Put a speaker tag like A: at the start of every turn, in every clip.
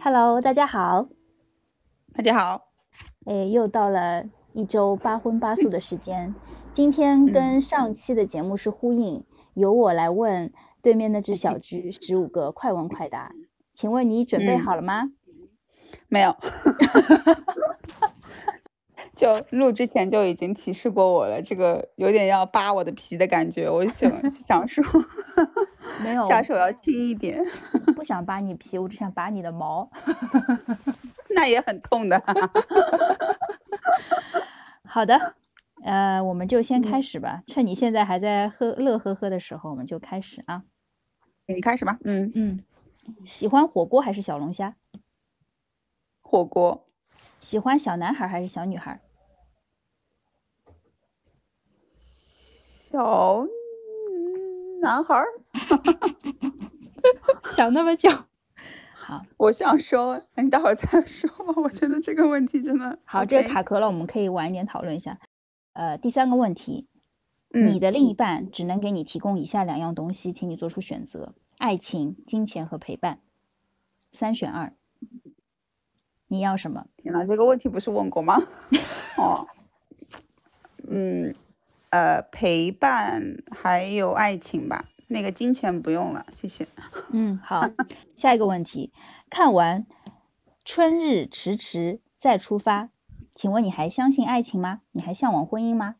A: Hello，大家好，
B: 大家好，
A: 哎，又到了一周八荤八素的时间。今天跟上期的节目是呼应，由我来问对面那只小猪十五个快问快答。请问你准备好了吗？
B: 没有，就录之前就已经提示过我了，这个有点要扒我的皮的感觉。我想想说，
A: 没有，
B: 下手要轻一点。
A: 不想扒你皮，我只想拔你的毛。
B: 那也很痛的。
A: 好的，呃，我们就先开始吧。趁你现在还在喝乐呵呵的时候，我们就开始啊。
B: 你开始吧。嗯
A: 嗯。喜欢火锅还是小龙虾？
B: 火锅。
A: 喜欢小男孩还是小女孩？
B: 小男孩。
A: 想那么久。好，
B: 我想说，你待会儿再说吧。我觉得这个问题真的
A: 好，这个卡壳了，我们可以晚一点讨论一下。呃，第三个问题，你的另一半只能给你提供以下两样东西，请你做出选择。爱情、金钱和陪伴，三选二，你要什么？
B: 天呐，这个问题不是问过吗？哦，嗯，呃，陪伴还有爱情吧，那个金钱不用了，谢谢。
A: 嗯，好，下一个问题，看完《春日迟迟再出发》，请问你还相信爱情吗？你还向往婚姻吗？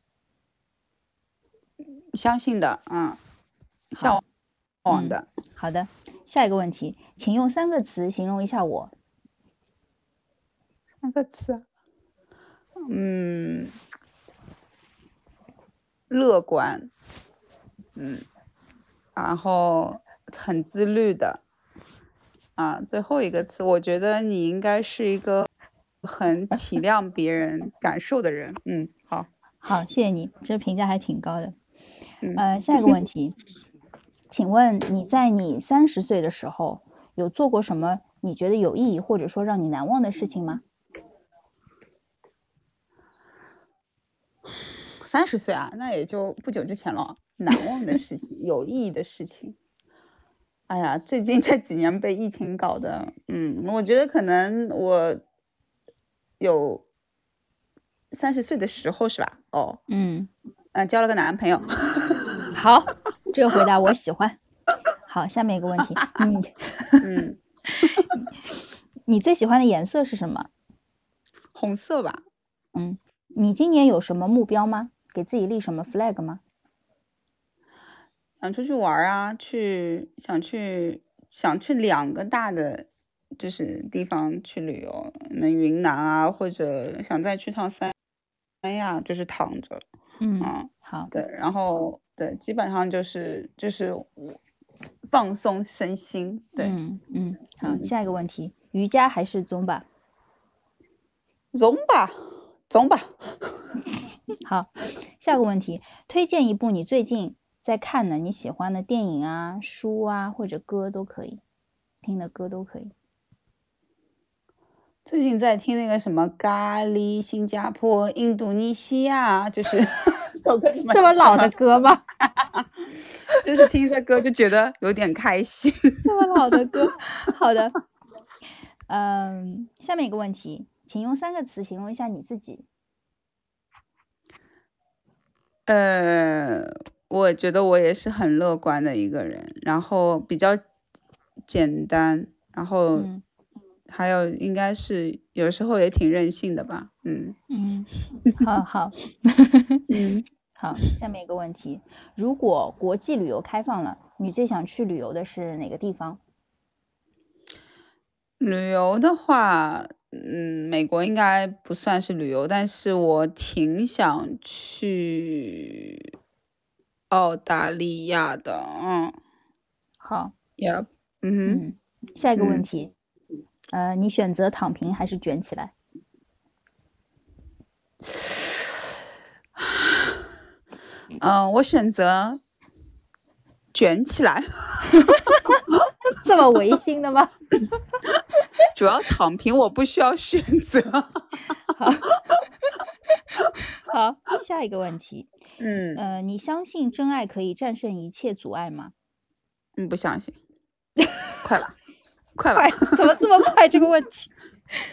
B: 相信的，嗯，向往。的，
A: 好的，下一个问题，请用三个词形容一下我。
B: 三个词，嗯，乐观，嗯，然后很自律的，啊，最后一个词，我觉得你应该是一个很体谅别人 感受的人。嗯，好，
A: 好，谢谢你，这评价还挺高的。呃，下一个问题。请问你在你三十岁的时候有做过什么你觉得有意义或者说让你难忘的事情吗？
B: 三十岁啊，那也就不久之前了。难忘的事情，有意义的事情。哎呀，最近这几年被疫情搞的，嗯，我觉得可能我有三十岁的时候是吧？哦，嗯，嗯，交了个男朋友。
A: 好。这个回答我喜欢。好，下面一个问题，嗯嗯，你最喜欢的颜色是什么？
B: 红色吧。
A: 嗯，你今年有什么目标吗？给自己立什么 flag 吗？
B: 想出去玩啊，去想去想去两个大的就是地方去旅游，那云南啊，或者想再去趟三三亚，就是躺着。
A: 嗯，好，
B: 对，然后。对，基本上就是就是放松身心。对，
A: 嗯嗯，好，下一个问题，瑜伽还是宗吧？
B: 宗吧，宗吧。
A: 好，下个问题，推荐一部你最近在看的你喜欢的电影啊、书啊或者歌都可以，听的歌都可以。
B: 最近在听那个什么咖喱，新加坡、印度尼西亚，就是。
A: 这么老的歌吗？
B: 就是听这歌就觉得有点开心。
A: 这么老的歌，好的。嗯，下面一个问题，请用三个词形容一下你自己。
B: 呃，我觉得我也是很乐观的一个人，然后比较简单，然后还有应该是有时候也挺任性的吧。嗯
A: 嗯，好好，嗯。好，下面一个问题：如果国际旅游开放了，你最想去旅游的是哪个地方？
B: 旅游的话，嗯，美国应该不算是旅游，但是我挺想去澳大利亚的。嗯，
A: 好
B: ，Yeah，嗯，
A: 下一个问题，呃，你选择躺平还是卷起来？
B: 嗯，我选择卷起来，
A: 这么违心的吗？
B: 主要躺平，我不需要选择。
A: 好，好，下一个问题，嗯，呃，你相信真爱可以战胜一切阻碍吗？
B: 嗯，不相信。快了，快了？
A: 怎么这么快？这个问题。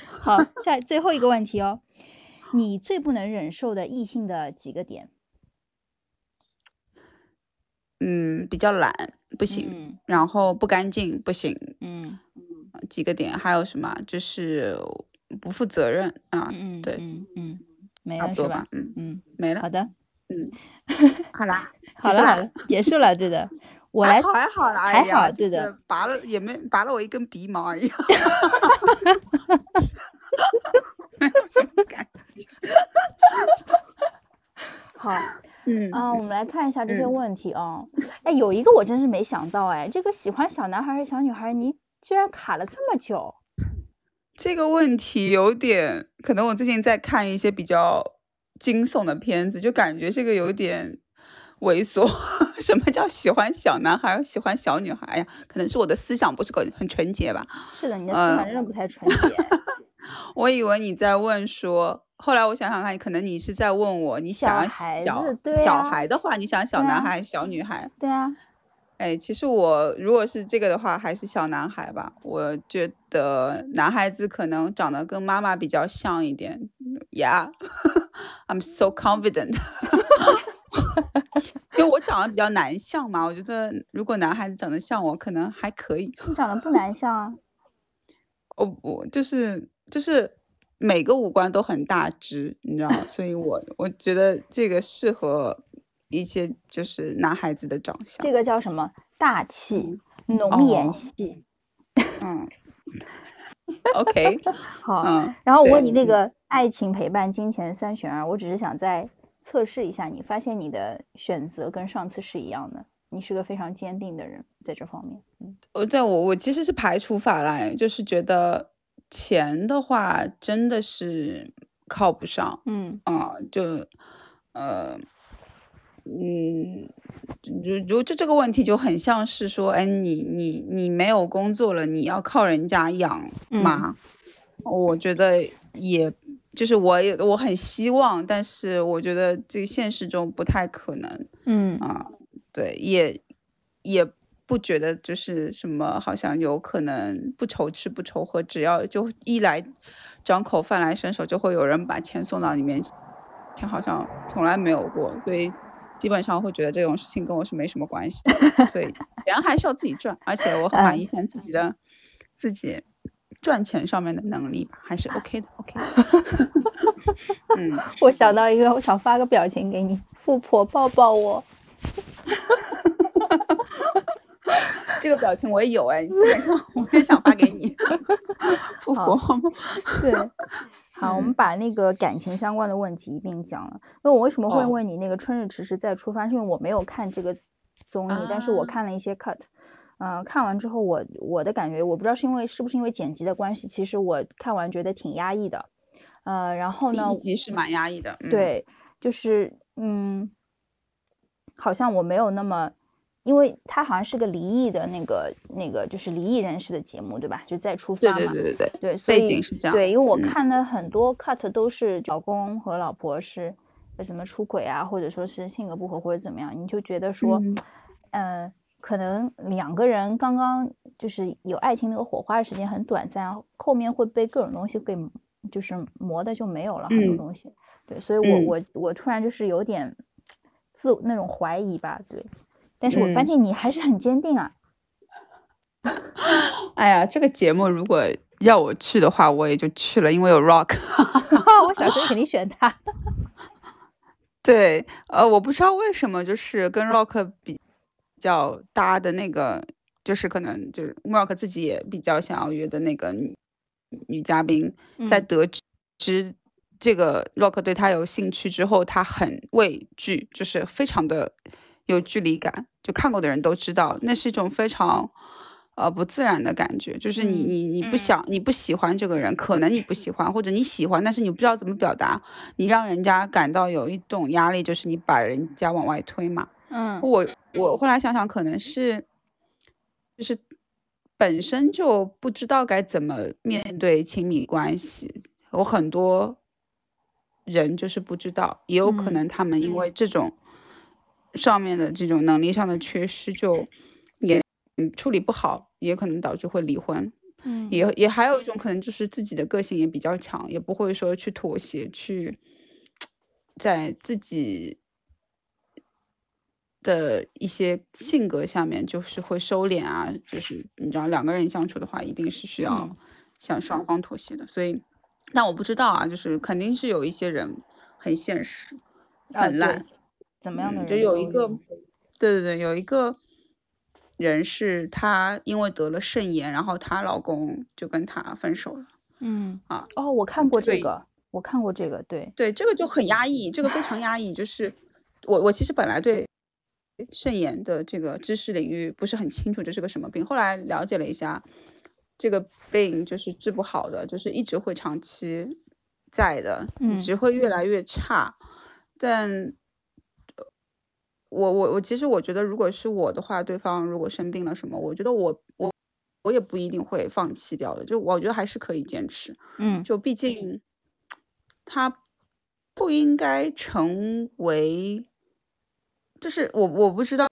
A: 好，下最后一个问题哦，你最不能忍受的异性的几个点？
B: 嗯，比较懒，不行。然后不干净，不行。嗯几个点还有什么？就是不负责任啊。嗯对，
A: 嗯嗯，没
B: 了
A: 是
B: 吧？嗯嗯，没了。
A: 好的。
B: 嗯，好啦，
A: 好了好了，结束了，对的。我来，
B: 还好啦，
A: 还好，对的。
B: 拔了也没拔了我一根鼻毛而已。
A: 好，嗯啊，我们来看一下这些问题啊。哎，有一个我真是没想到，哎，这个喜欢小男孩还是小女孩，你居然卡了这么久。
B: 这个问题有点，可能我最近在看一些比较惊悚的片子，就感觉这个有点猥琐。什么叫喜欢小男孩，喜欢小女孩呀？可能是我的思想不是很很纯洁吧。
A: 是的，你的思想真的不太纯洁。
B: 我以为你在问说，后来我想想看，可能你是在问我，你想小小孩的话，你想小男孩还是小女孩？
A: 对啊。
B: 哎，其实我如果是这个的话，还是小男孩吧。我觉得男孩子可能长得跟妈妈比较像一点。Yeah，I'm so confident。因为我长得比较男相嘛，我觉得如果男孩子长得像我，可能还可以。
A: 你长得不男相啊？
B: 我我就是就是每个五官都很大只，你知道，所以我我觉得这个适合一些就是男孩子的长相。
A: 这个叫什么？大气浓颜系。
B: 嗯。OK。
A: 好。嗯。然后我问你那个爱情、陪伴、金钱三选二，我只是想再测试一下你，发现你的选择跟上次是一样的，你是个非常坚定的人，在这方面。嗯。
B: 我在我我其实是排除法来，就是觉得。钱的话真的是靠不上，
A: 嗯
B: 啊，就呃，嗯，如如就这个问题就很像是说，哎，你你你没有工作了，你要靠人家养吗？我觉得也就是我也我很希望，但是我觉得这个现实中不太可能，
A: 嗯
B: 啊，对，也也。不觉得就是什么，好像有可能不愁吃不愁喝，只要就一来张口饭来伸手，就会有人把钱送到你面，前好像从来没有过，所以基本上会觉得这种事情跟我是没什么关系的。所以钱还是要自己赚，而且我很满意现在自己的自己赚钱上面的能力吧，还是 OK 的，OK。嗯，
A: 我想到一个，我想发个表情给你，富婆抱抱我。
B: 这个表情我也有哎，基本上我也想发给你。
A: 富婆，对，好，我们把那个感情相关的问题一并讲了。那我为什么会问你那个《春日迟迟再出发》？是因为我没有看这个综艺，但是我看了一些 cut。嗯，看完之后我我的感觉，我不知道是因为是不是因为剪辑的关系，其实我看完觉得挺压抑的。呃，然后呢，
B: 一集是蛮压抑的。
A: 对，就是嗯，好像我没有那么。因为它好像是个离异的那个那个就是离异人士的节目，对吧？就再出发
B: 嘛。对对对对
A: 对。
B: 背景是这样。
A: 对，因为我看的很多 cut 都是老公和老婆是什么出轨啊，或者说是性格不合或者怎么样，你就觉得说，嗯，可能两个人刚刚就是有爱情那个火花的时间很短暂，后面会被各种东西给就是磨的就没有了很多东西。对，所以我我我突然就是有点自那种怀疑吧，对。但是我发现你还是很坚定啊！
B: 哎呀，这个节目如果要我去的话，我也就去了，因为有 Rock。
A: 我小时候肯定选他。
B: 对，呃，我不知道为什么，就是跟 Rock 比较搭的那个，就是可能就是 Rock 自己也比较想要约的那个女女嘉宾，在得知这个 Rock 对他有兴趣之后，他很畏惧，就是非常的。有距离感，就看过的人都知道，那是一种非常，呃，不自然的感觉。就是你你你不想你不喜欢这个人，可能你不喜欢，或者你喜欢，但是你不知道怎么表达，你让人家感到有一种压力，就是你把人家往外推嘛。
A: 嗯，
B: 我我后来想想，可能是，就是本身就不知道该怎么面对亲密关系，有很多人就是不知道，也有可能他们因为这种。上面的这种能力上的缺失，就也嗯处理不好，也可能导致会离婚。
A: 嗯，
B: 也也还有一种可能就是自己的个性也比较强，也不会说去妥协，去在自己的一些性格下面就是会收敛啊，就是你知道两个人相处的话，一定是需要
A: 嗯
B: 向双方妥协的，所以，但我不知道啊，就是肯定是有一些人很现实，很烂。
A: 怎么样的
B: 嗯，就有一个，对对对，有一个人是她因为得了肾炎，然后她老公就跟她分手了。
A: 嗯
B: 啊，
A: 哦，我看过这个，我看过这个，对，
B: 对，这个就很压抑，这个非常压抑。就是我我其实本来对肾炎的这个知识领域不是很清楚，这是个什么病，后来了解了一下，这个病就是治不好的，就是一直会长期在的，
A: 嗯
B: 只会越来越差。但我我我其实我觉得，如果是我的话，对方如果生病了什么，我觉得我我我也不一定会放弃掉的，就我觉得还是可以坚持。
A: 嗯
B: 就毕竟他不应该成为，就是我我不知道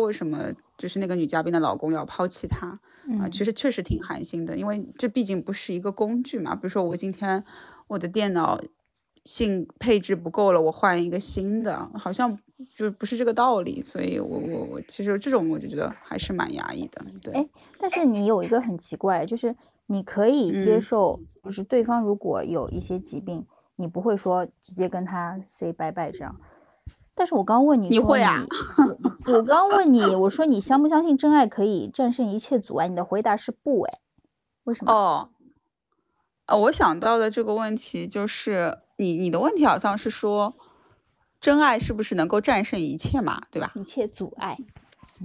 B: 为什么，就是那个女嘉宾的老公要抛弃她啊，
A: 嗯
B: 其实确实挺寒心的，因为这毕竟不是一个工具嘛。比如说我今天我的电脑性配置不够了，我换一个新的，好像就不是这个道理。所以我我我其实这种我就觉得还是蛮压抑的，对。
A: 哎但是你有一个很奇怪，就是你可以接
B: 嗯
A: 受，就是对方如果有一些疾病，你不会说直接跟他 say 拜拜这样。但是我刚问你说
B: 你会啊
A: 我我刚问你，我说你相不相信真爱可以战胜一切阻碍？你的回答是不，哎，为什么？
B: 哦，呃，我想到的这个问题就是你你的问题好像是说，真爱是不是能够战胜一切嘛，对吧？
A: 一切阻碍，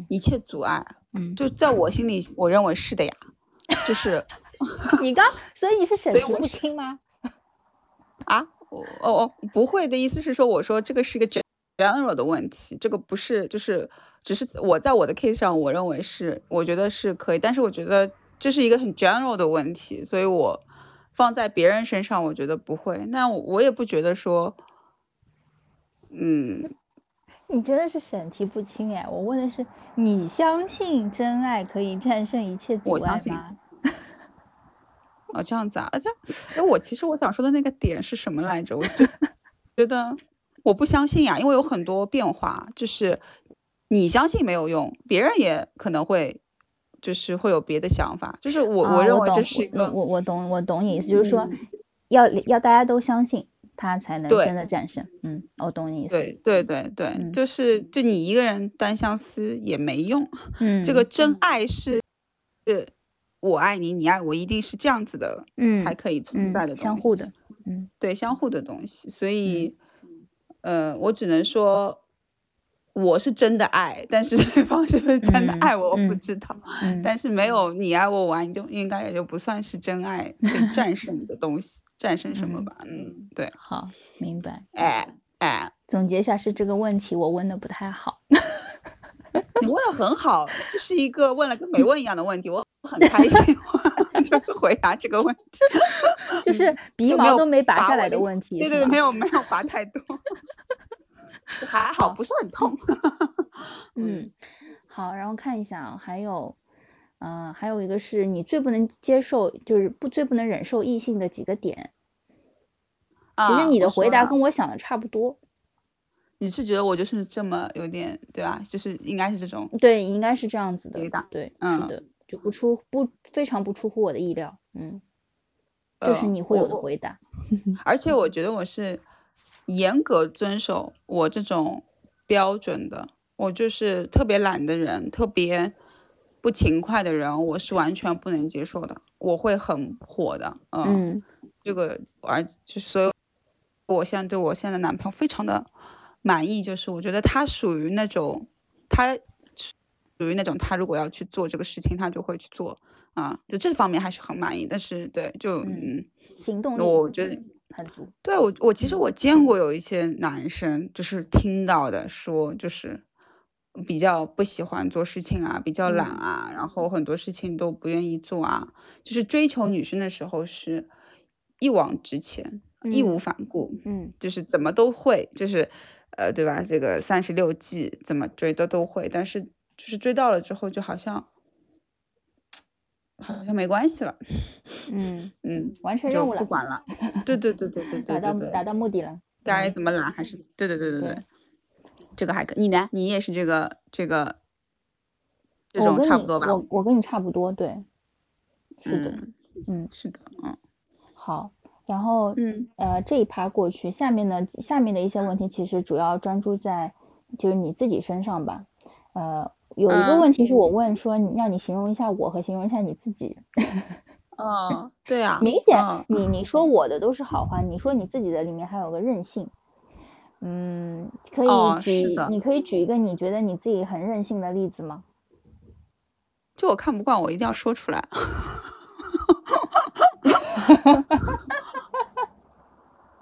B: 一切阻碍，
A: 嗯，
B: 就在我心里，我认为是的呀，就是
A: 你刚，所以你是审题不清吗？
B: 啊，我哦哦，不会的意思是说，我说这个是一个 gen- general 的问题，这个不是就是只是我在我的 case 上，我认为是我觉得是可以，但是我觉得这是一个很 general 的问题，所以我放在别人身上，我觉得不会。那我我也不觉得说，嗯，
A: 你真的是审题不清哎！我问的是，你相信真爱可以战胜一切阻碍
B: 我相信
A: 吗？
B: 哦，这样子啊，啊这样，哎，我其实我想说的那个点是什么来着？我觉觉得我不相信呀，因为有很多变化，就是你相信没有用，别人也可能会就是会有别的想法，就是我、
A: 我
B: 认为这是一个
A: 我我我懂我懂你意思，就是说
B: 嗯
A: 要要大家都相信他才能真的战胜。嗯，我懂你意思。
B: 对。对对对，
A: 嗯。
B: 就是。就你一个人单相思也没用，
A: 嗯，
B: 这个真爱是是我爱你，你爱我，一定是这样子的，
A: 嗯
B: 才可以存
A: 嗯
B: 在的
A: 相互的，嗯。
B: 对相互的东西，所以，呃，我只能说，我是真的爱，但是 对方是不是真的
A: 嗯
B: 爱我，我不
A: 嗯
B: 知道。
A: 嗯，
B: 但是没有你爱我，我爱你，就应该也就不算是真爱，战胜的东西，战胜什么
A: 嗯
B: 吧？嗯，对，
A: 好，明白。
B: 哎哎，
A: 总结一下是这个问题我问的不太好。
B: 你问的很好，这是一个问了跟没问一样的问题，我很开心，就是回答这个问题。
A: 就是鼻毛都没拔下来
B: 的
A: 的问题，
B: 对对对，没有没有拔太多，还好不是很痛。
A: 嗯，好，然后看一下啊，还有，嗯、还有一个是你最不能接受，就是不最不能忍受异性的几个点。其实
B: 啊
A: 你的回答跟我想的差不多，
B: 你是觉得我就是这么有点对吧？就是应该是这种，
A: 对，应该是这样子的
B: 回答，
A: 对，是
B: 嗯
A: 的，就不出不非常不出乎我的意料，嗯，就是
B: 呃
A: 你会有的回答，
B: 而且我觉得我是严格遵守我这种标准的。我就是特别懒的人，特别不勤快的人，我是完全不能接受的，我会很火的。嗯，
A: 嗯
B: 这个而就所以，我现在对我现在的男朋友非常的满意，就是我觉得他属于那种他属于那种他如果要去做这个事情，他就会去做啊，就这方面还是很满意。但是对，就
A: 嗯
B: 嗯，
A: 行动力
B: 我觉得。
A: 很足，
B: 对我，我其实我见过有一些男生，就是听到的说，就是比较不喜欢做事情啊，比较懒
A: 嗯
B: 啊，然后很多事情都不愿意做啊，就是追求女生的时候是一往直前，义无
A: 嗯
B: 反顾，
A: 嗯
B: 就是怎么都会，就是呃，对吧？这个三十六计怎么追的都会，但是就是追到了之后，就好像好像没关系了。
A: 嗯
B: 嗯，
A: 完成任务了，
B: 不管了。对对对对对对，
A: 达到达到目的了。
B: 该怎么懒还是对对对对对，这个还可你呢？你也是这个这个这种差不多吧？
A: 我我跟你差不多，对，是的，嗯，
B: 是的，嗯，
A: 好，然后
B: 嗯
A: 呃这一趴过去，下面呢下面的一些问题其实主要专注在就是你自己身上吧，呃，有一个问题是我问说，让你形容一下我和形容一下你自己。
B: 哦，对啊，
A: 明显你你说我的都是好话，你说你自己的里面还有个任性，嗯，可以举，你可以举一个你觉得你自己很任性的例子吗？
B: 就我看不惯，我一定要说出来。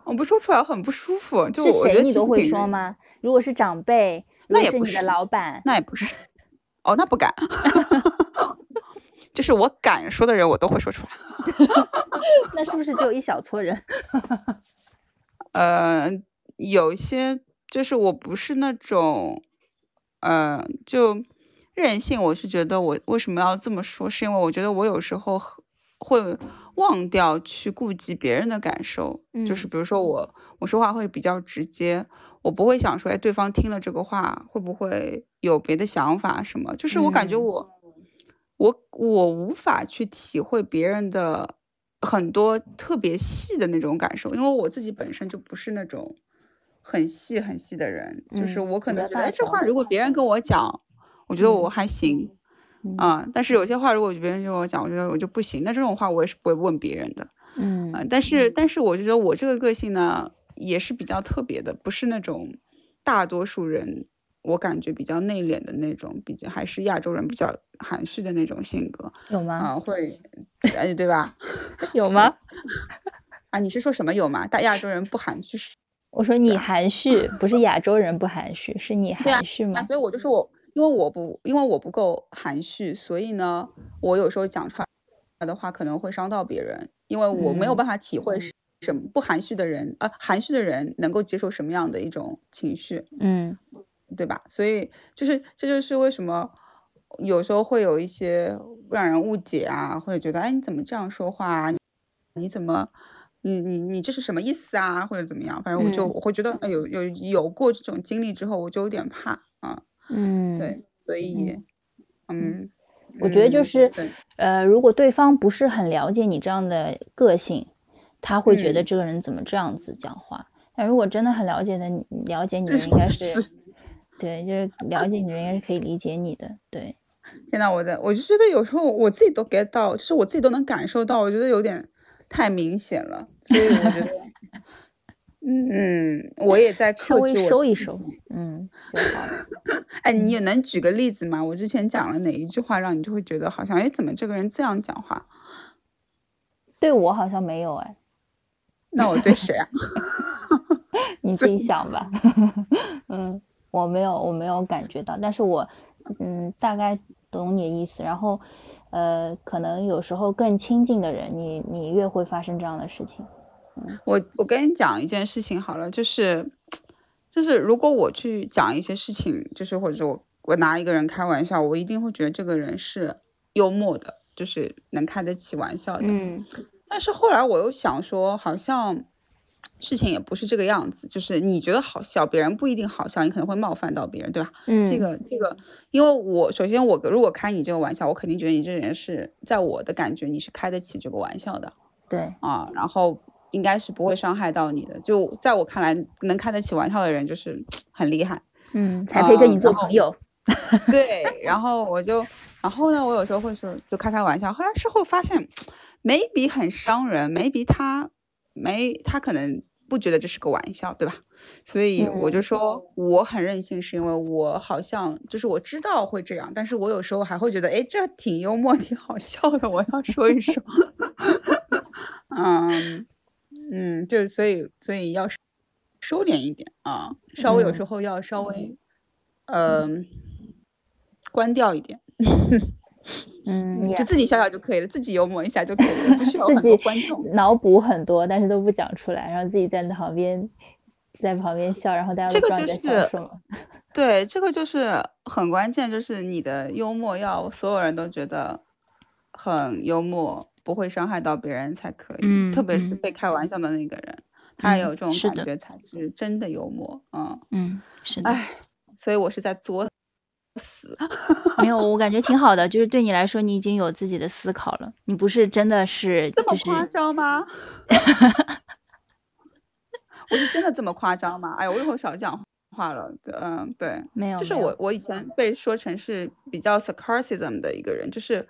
B: 我不说出来很不舒服。就是
A: 谁你都会说吗？如果是长辈，
B: 那也不是
A: 你的老板，
B: 那也不是。哦，那不敢。就是我敢说的人，我都会说出来。
A: 那是不是只有一小撮人？
B: 呃，有一些就是我不是那种，呃，就任性。我是觉得我为什么要这么说，是因为我觉得我有时候会忘掉去顾及别人的感受。就是比如说我我说话会比较直接，我不会想说，哎，对方听了这个话会不会有别的想法什么？就是我感觉我。我我无法去体会别人的很多特别细的那种感受，因为我自己本身就不是那种很细很细的人，就是我可能觉得，哎，这话如果别人跟我讲，我觉得我还行，啊，但是有些话如果别人跟我讲，我觉得我就不行，那这种话我也是不会问别人的，
A: 嗯，
B: 但是但是我就觉得我这个个性呢也是比较特别的，不是那种大多数人。我感觉比较内敛的那种，比较还是亚洲人比较含蓄的那种性格，
A: 有吗？
B: 啊，会，哎，对吧？
A: 有吗？
B: 啊，你是说什么有吗？大亚洲人不含蓄？
A: 我说你含蓄，不是亚洲人不含蓄，是你含蓄吗？
B: 所以我就说我，因为我不，因为我不够含蓄，所以呢，我有时候讲出来的话可能会伤到别人，因为我没有办法体会什么不含蓄的人啊，含蓄的人能够接受什么样的一种情绪，
A: 嗯。
B: 对吧？所以就是这就是为什么有时候会有一些让人误解啊，或者觉得哎你怎么这样说话啊？你怎么你你你这是什么意思啊？或者怎么样？反正我就我会觉得哎有有有过这种经历之后，我就有点怕啊。
A: 嗯，
B: 对，所以嗯，
A: 我觉得就是呃，如果对方不是很了解你这样的个性，他会觉得这个人怎么这样子讲话。但如果真的很了解的了解你的，应该是。对，就是了解你，人家是可以理解你的。对，
B: 天呐，我的，我就觉得有时候我自己都 get 到，就是我自己都能感受到，我觉得有点太明显了，所以我觉得，嗯，我也在克制，
A: 收一收，嗯，好。
B: 哎，你也能举个例子吗？我之前讲了哪一句话，让你就会觉得好像，哎，怎么这个人这样讲话？
A: 对我好像没有，哎，
B: 那我对谁啊？
A: 你自己想吧，嗯。我没有，我没有感觉到，但是我，嗯，大概懂你的意思。然后，呃，可能有时候更亲近的人，你你越会发生这样的事情。嗯，
B: 我我跟你讲一件事情好了，就是，就是如果我去讲一些事情，就是或者我我拿一个人开玩笑，我一定会觉得这个人是幽默的，就是能开得起玩笑的。
A: 嗯，
B: 但是后来我又想说，好像。事情也不是这个样子，就是你觉得好笑，别人不一定好笑，你可能会冒犯到别人，对吧？
A: 嗯，
B: 这个这个，因为我首先我如果开你这个玩笑，我肯定觉得你这人是在我的感觉你是开得起这个玩笑的，
A: 对
B: 啊，然后应该是不会伤害到你的。就在我看来，能开得起玩笑的人就是很厉害，
A: 嗯，才配跟你做朋友。
B: 对，然后我就，然后呢，我有时候会说就开开玩笑，后来事后发现，maybe 很伤人，maybe 他没他可能。不觉得这是个玩笑，对吧？所以我就说我很任性，是因为我好像就是我知道会这样，但是我有时候还会觉得，哎，这挺幽默，挺好笑的，我要说一说。嗯嗯，就所以所以要收敛一点啊，稍微有时候要稍微嗯关掉一点。
A: 嗯，
B: 就自己笑笑就可以了，自己幽默一下就可以了，不需要
A: 自己
B: 观众
A: 脑补很多，但是都不讲出来，然后自己在旁边在旁边笑，然后大家都知道你在笑什么。
B: 对，这个就是很关键，就是你的幽默要所有人都觉得很幽默，不会伤害到别人才可以。
A: 嗯
B: 特别是
A: 嗯
B: 被开玩笑的那个人，他有这种感觉才是真的幽默。嗯，
A: 嗯，是的，
B: 哎，所以我是在作死。
A: 没有，我感觉挺好的，就是对你来说，你已经有自己的思考了，你不是真的是就是
B: 这么夸张吗？我是真的这么夸张吗？哎呀，我以后少讲话了。嗯，对，
A: 没有，
B: 就是我我以前被说成是比较 sarcasm 的一个人，就是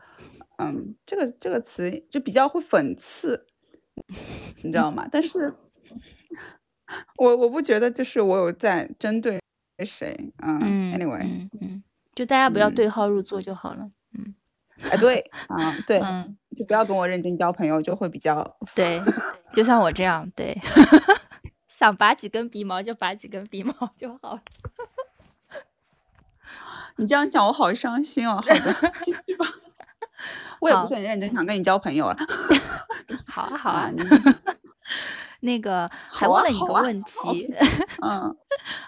B: 嗯，这个这个词就比较会讽刺，你知道吗？但是我我不觉得就是我有在针对谁。嗯
A: 嗯
B: ，anyway，
A: 嗯嗯，就大家不要
B: 嗯
A: 对号入座就好了。
B: 嗯哎，对，啊，对，
A: 嗯，
B: 就不要跟我认真交朋友，就会比较
A: 对，就像我这样，对，想拔几根鼻毛就拔几根鼻毛就好了。
B: 你这样讲，我好伤心哦。好的，继续吧。我也不是很认真想跟你交朋友了。
A: 好啊，好啊，
B: 你
A: 那个 还问了一个问题，
B: 嗯，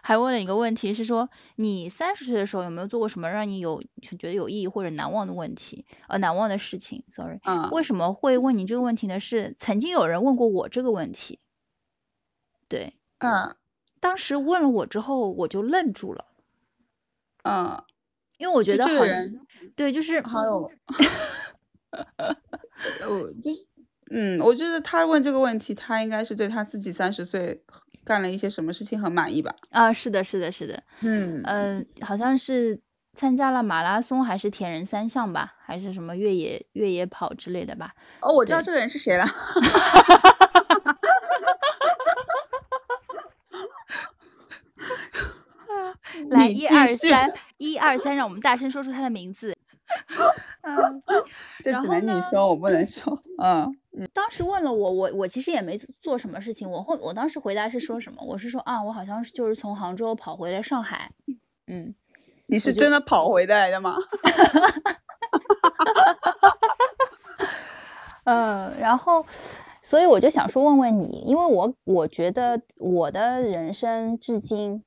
A: 还问了一个问题是说，你三十岁的时候有没有做过什么让你有觉得有意义或者难忘的问题？呃，难忘的事情，sorry。
B: 嗯
A: 为什么会问你这个问题呢？是曾经有人问过我这个问题，对，
B: 嗯
A: 当时问了我之后，我就愣住了，
B: 嗯，
A: 因为我觉得好对，就是
B: 好有，我 就是，嗯，我觉得他问这个问题，他应该是对他自己三十岁干了一些什么事情很满意吧？
A: 啊，是的，是的，是的，
B: 嗯
A: 呃，好像是参加了马拉松还是铁人三项吧，还是什么越野越野跑之类的吧。
B: 哦，我知道这个人是谁了。
A: 来，
B: 你
A: 一二三，一二三，让我们大声说出他的名字。嗯，
B: 这只能你说，我不能说。嗯
A: 当时问了我，我我其实也没做什么事情。我后我当时回答是说什么？我是说啊，我好像是就是从杭州跑回来上海。嗯，
B: 你是真的跑回来的吗？
A: 嗯，然后，所以我就想说问问你，因为我我觉得我的人生至今，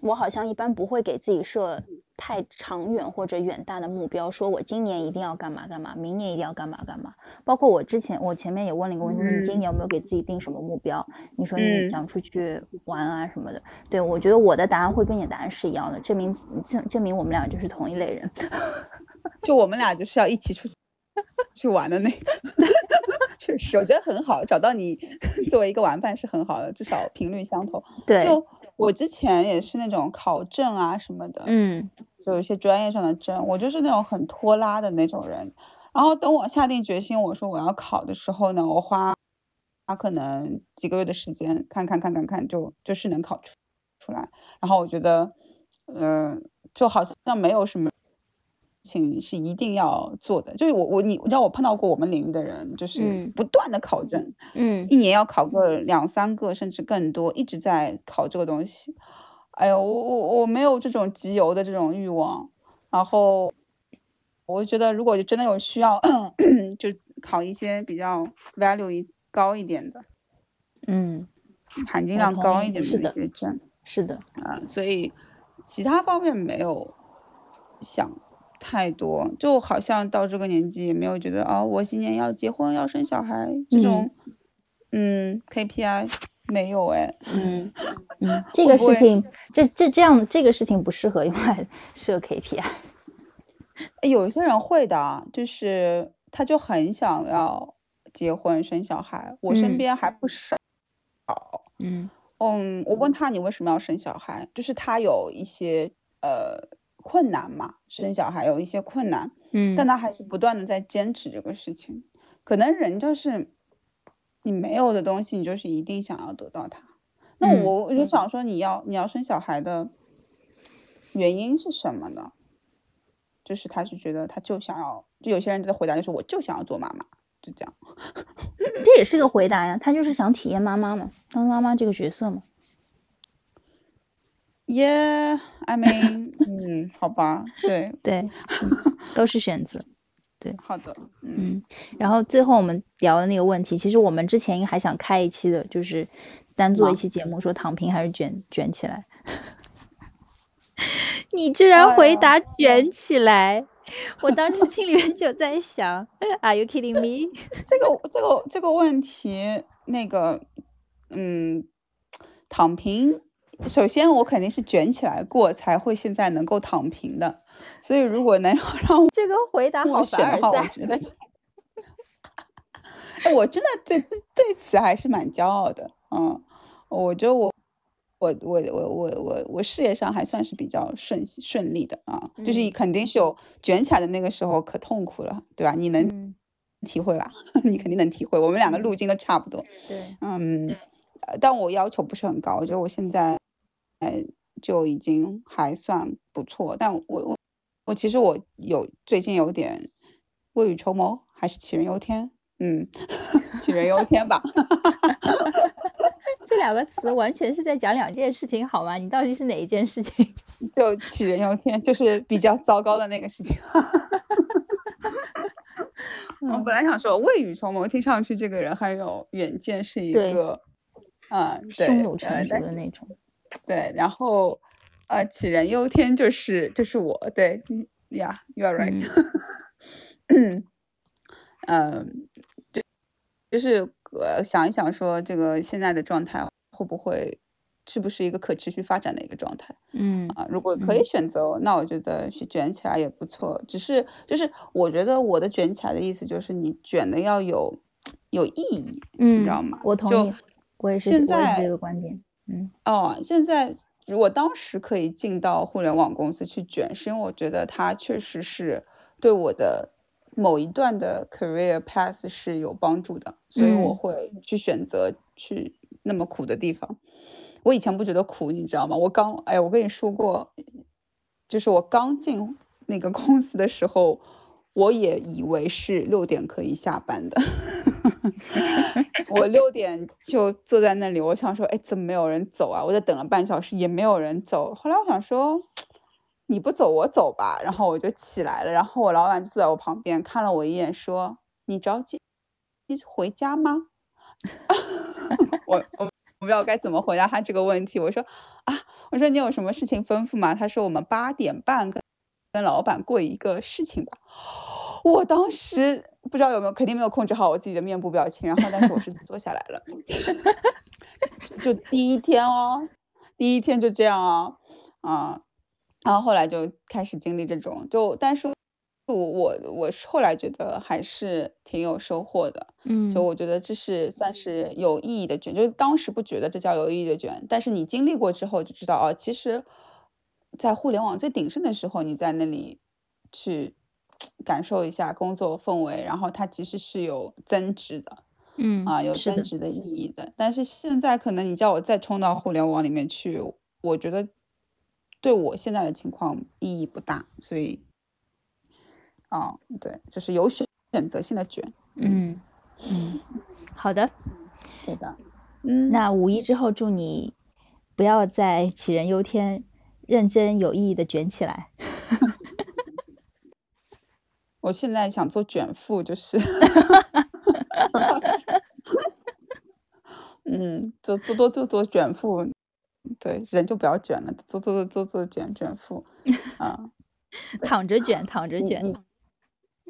A: 我好像一般不会给自己设太长远或者远大的目标，说我今年一定要干嘛干嘛，明年一定要干嘛干嘛。包括我之前，我前面也问了一个问题，你今
B: 嗯
A: 年有没有给自己定什么目标？你说你
B: 嗯
A: 想出去玩啊什么的。对我觉得我的答案会跟你的答案是一样的，证明证证明我们俩就是同一类人。
B: 就我们俩就是要一起出去玩的那个。确实，我觉得很好，找到你作为一个玩伴是很好的，至少频率相同。
A: 对，
B: 就我之前也是那种考证啊什么的，
A: 嗯
B: 就有一些专业上的证，我就是那种很拖拉的那种人。然后等我下定决心，我说我要考的时候呢，我花花可能几个月的时间，看看看看看，就就是能考出出来。然后我觉得，呃，就好像没有什么事情是一定要做的。就是我我你你知道我碰到过我们领域的人，就是
A: 嗯
B: 不断的考证，
A: 嗯
B: 一年要考个两三个甚至更多，一直在考这个东西。哎呦，我我我没有这种集邮的这种欲望，然后我觉得如果真的有需要，就考一些比较 value 一高一点的，
A: 嗯，
B: 含金量高一点的一些证
A: 是的。
B: 啊，所以其他方面没有想太多，就好像到这个年纪也没有觉得啊、我今年要结婚要生小孩这种，嗯 KPI 没有哎。
A: 嗯 嗯，这个事情，这这这样这个事情不适合用来 设 KPI。
B: 诶有一些人会的啊，就是他就很想要结婚生小孩，我身
A: 嗯
B: 边还不少。
A: 嗯
B: 嗯，我问他你为什么要生小孩，就是他有一些呃困难嘛，生小孩有一些困难，
A: 嗯，
B: 但他还是不断的在坚持这个事情。可能人就是你没有的东西，你就是一定想要得到它。那
A: 嗯
B: 我我就想说，你要你要生小孩的原因是什么呢？就是他是觉得他就想要，就有些人的回答就是我就想要做妈妈，就这样。
A: 这也是个回答呀，他就是想体验妈妈嘛，当妈妈这个角色嘛。
B: Yeah, I mean，嗯，好吧，对，
A: 对，嗯都是选择。
B: 对好的，嗯，
A: 嗯，然后最后我们聊的那个问题，其实我们之前还想开一期的，就是单做一期节目，说躺平还是卷卷起来。你居然回答卷起来，我当时心里面就在想，Are you kidding me？
B: 这个这个这个问题，那个，嗯，躺平，首先我肯定是卷起来过，才会现在能够躺平的。所以如果能让我
A: 这个回答好
B: 选的话，我觉得，我真的对对此还是蛮骄傲的。嗯，我觉得我。我我我我我我事业上还算是比较顺顺利的啊，就是肯定是有卷起来的那个时候可痛苦了，对吧？你能体会吧？你肯定能体会，我们两个路径都差不多。
A: 对，
B: 嗯，但我要求不是很高，我觉得我现在呃就已经还算不错。但我我我其实我有最近有点未雨绸缪，还是杞人忧天？嗯，杞人忧天吧。
A: 这两个词完全是在讲两件事情，好吗？你到底是哪一件事情？
B: 就杞人忧天，就是比较糟糕的那个事情。我本来想说未雨绸缪，听上去这个人很有远见，是一个啊，
A: 胸有成竹的那种。
B: 对，然后呃，杞人忧天就是就是我，对，Yeah，you are right。嗯 嗯，就就是。呃，想一想，说这个现在的状态会不会是不是一个可持续发展的一个状态？
A: 嗯
B: 啊，如果可以选择，那我觉得是卷起来也不错。只是就是我觉得我的卷起来的意思就是你卷的要有有意义，
A: 嗯，
B: 你知道吗？
A: 我同意，我也是
B: 现在
A: 这个观点。嗯
B: 哦，现在如果当时可以进到互联网公司去卷，是因为我觉得它确实是对我的。某一段的 career path 是有帮助的，所以我会去选择去那么苦的地方。我以前不觉得苦，你知道吗？我刚哎，我跟你说过，就是我刚进那个公司的时候，我也以为是六点可以下班的。我六点就坐在那里，我想说，哎，怎么没有人走啊？我在等了半小时，也没有人走。后来我想说。你不走，我走吧。然后我就起来了，然后我老板就坐在我旁边，看了我一眼，说：“你着急你回家吗？” 我我 我不知道该怎么回答他这个问题。我说：“啊，我说你有什么事情吩咐吗？”他说：“我们八点半跟跟老板过一个事情吧。”我当时不知道有没有，肯定没有控制好我自己的面部表情。然后，但是我是坐下来了，就第一天哦，第一天就这样啊，啊。然后后来就开始经历这种，就但是，我我我是后来觉得还是挺有收获的，
A: 嗯，
B: 就我觉得这是算是有意义的卷，就是当时不觉得这叫有意义的卷，但是你经历过之后就知道哦，其实，在互联网最鼎盛的时候，你在那里去感受一下工作氛围，然后它其实是有增值的，
A: 嗯
B: 啊，有增值的意义的。但是现在可能你叫我再冲到互联网里面去，我觉得。对我现在的情况意义不大，所以，哦，对，就是有选选择性的卷，
A: 嗯嗯，好的，
B: 对的，嗯，
A: 那五一之后祝你不要再杞人忧天，认真有意义的卷起来。
B: 我现在想做卷腹，就是，嗯，做做多做做卷腹。对，人就不要卷了，做做做做做卷卷腹，啊，
A: 躺着卷，躺着卷，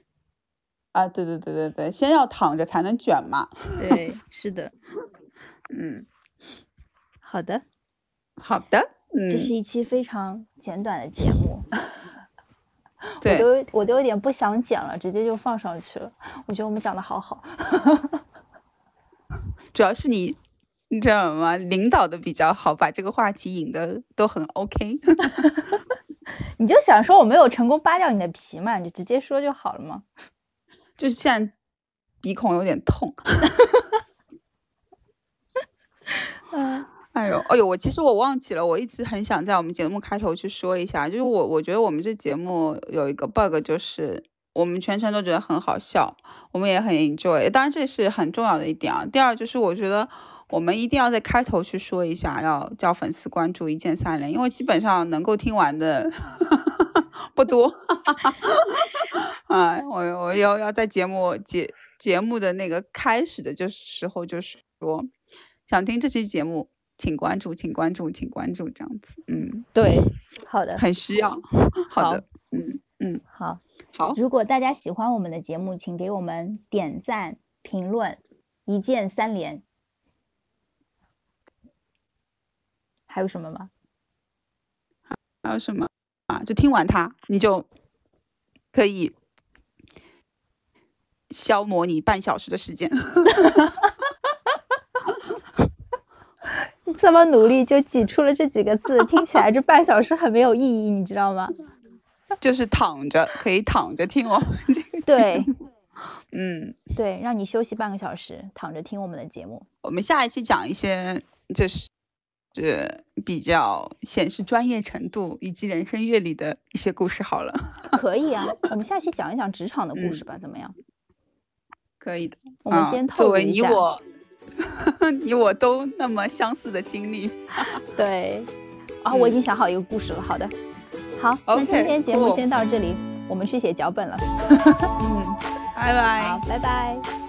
B: 啊，对对对对对，先要躺着才能卷嘛。
A: 对，是的，
B: 嗯，
A: 好的，
B: 好的，嗯，
A: 这是一期非常简短的节目，
B: 对，
A: 我都我都有点不想剪了，直接就放上去了。我觉得我们讲的好好，
B: 主要是你。你知道吗？领导的比较好，把这个话题引的都很 OK。
A: 你就想说我没有成功扒掉你的皮嘛？你就直接说就好了嘛。
B: 就是现在鼻孔有点痛。
A: 嗯，
B: 哎呦，哎呦，我其实我忘记了，我一直很想在我们节目开头去说一下，就是我我觉得我们这节目有一个 bug，就是我们全程都觉得很好笑，我们也很 enjoy，当然这是很重要的一点啊。第二就是我觉得。我们一定要在开头去说一下，要叫粉丝关注一键三连，因为基本上能够听完的 不多。啊，我我要要在节目节节目的那个开始的就是时候，就是说想听这期节目，请关注，请关注，请关注，这样子。嗯，
A: 对，好的，
B: 很需要。好的，嗯，嗯，
A: 好，
B: 好。
A: 如果大家喜欢我们的节目，请给我们点赞、评论，一键三连。还有什么吗？
B: 还有什么啊？就听完它，你就可以消磨你半小时的时间。
A: 这么努力就挤出了这几个字，听起来这半小时很没有意义，你知道吗？
B: 就是躺着，可以躺着听我们这个
A: 对，
B: 嗯，
A: 对，让你休息半个小时，躺着听我们的节目。
B: 我们下一期讲一些，就是这比较显示专业程度以及人生阅历的一些故事。好了，
A: 可以啊，我们下期讲一讲职场的故事吧，怎么样？
B: 可以的。
A: 我们先
B: 作为你我，你我都那么相似的经历。
A: 对，啊，我已经想好一个故事了。好的。好，那今天节目先到这里，我们去写脚本了。
B: 嗯，拜拜。
A: 好，拜拜。